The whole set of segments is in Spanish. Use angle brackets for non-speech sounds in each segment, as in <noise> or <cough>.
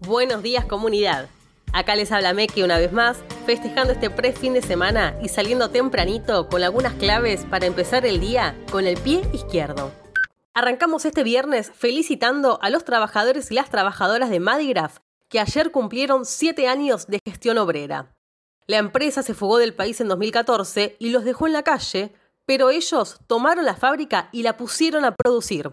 Buenos días comunidad. Acá les habla Meki una vez más, festejando este pre-fin de semana y saliendo tempranito con algunas claves para empezar el día con el pie izquierdo. Arrancamos este viernes felicitando a los trabajadores y las trabajadoras de Madigraph que ayer cumplieron 7 años de gestión obrera. La empresa se fugó del país en 2014 y los dejó en la calle, pero ellos tomaron la fábrica y la pusieron a producir.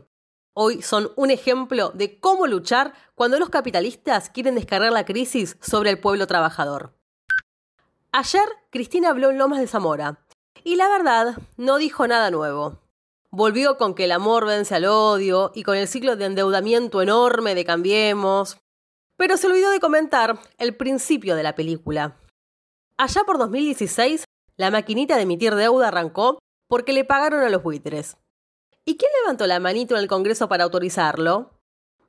Hoy son un ejemplo de cómo luchar cuando los capitalistas quieren descargar la crisis sobre el pueblo trabajador. Ayer Cristina habló en Lomas de Zamora y la verdad no dijo nada nuevo. Volvió con que el amor vence al odio y con el ciclo de endeudamiento enorme de Cambiemos, pero se olvidó de comentar el principio de la película. Allá por 2016, la maquinita de emitir deuda arrancó porque le pagaron a los buitres. ¿Y quién levantó la manito en el Congreso para autorizarlo?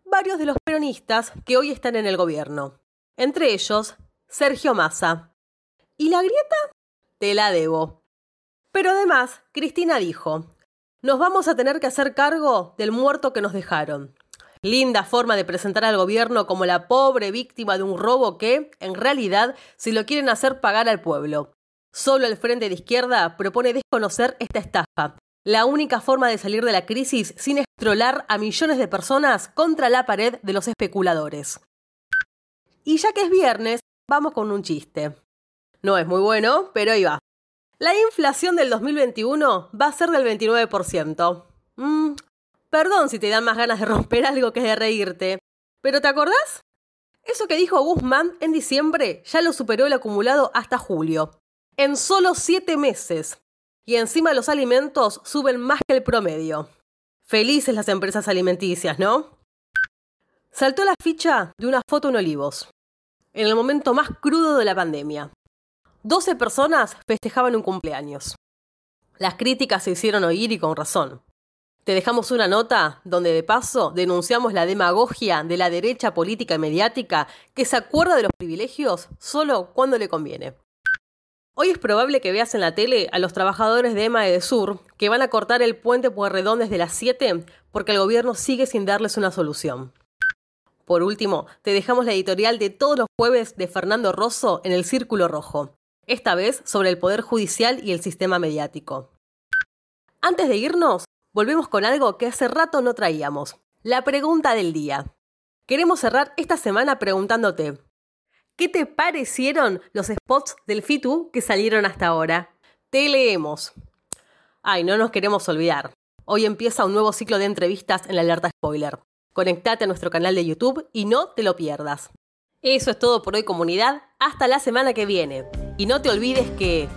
Varios de los peronistas que hoy están en el gobierno. Entre ellos, Sergio Massa. ¿Y la grieta? Te la debo. Pero además, Cristina dijo, nos vamos a tener que hacer cargo del muerto que nos dejaron. Linda forma de presentar al gobierno como la pobre víctima de un robo que, en realidad, se lo quieren hacer pagar al pueblo. Solo el Frente de Izquierda propone desconocer esta estafa la única forma de salir de la crisis sin estrolar a millones de personas contra la pared de los especuladores. Y ya que es viernes, vamos con un chiste. No es muy bueno, pero ahí va. La inflación del 2021 va a ser del 29%. Mm, perdón si te dan más ganas de romper <laughs> algo que de reírte. ¿Pero te acordás? Eso que dijo Guzmán en diciembre ya lo superó el acumulado hasta julio. En solo siete meses. Y encima los alimentos suben más que el promedio. Felices las empresas alimenticias, ¿no? Saltó la ficha de una foto en Olivos, en el momento más crudo de la pandemia. 12 personas festejaban un cumpleaños. Las críticas se hicieron oír y con razón. Te dejamos una nota donde de paso denunciamos la demagogia de la derecha política y mediática que se acuerda de los privilegios solo cuando le conviene. Hoy es probable que veas en la tele a los trabajadores de EMA de Sur que van a cortar el puente Pueyrredón desde las 7 porque el gobierno sigue sin darles una solución. Por último, te dejamos la editorial de todos los jueves de Fernando Rosso en el Círculo Rojo, esta vez sobre el Poder Judicial y el sistema mediático. Antes de irnos, volvemos con algo que hace rato no traíamos, la pregunta del día. Queremos cerrar esta semana preguntándote, ¿Qué te parecieron los spots del FITU que salieron hasta ahora? Te leemos. Ay, no nos queremos olvidar. Hoy empieza un nuevo ciclo de entrevistas en la alerta spoiler. Conectate a nuestro canal de YouTube y no te lo pierdas. Eso es todo por hoy comunidad. Hasta la semana que viene. Y no te olvides que...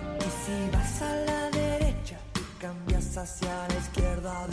Si vas a la derecha cambias hacia la izquierda,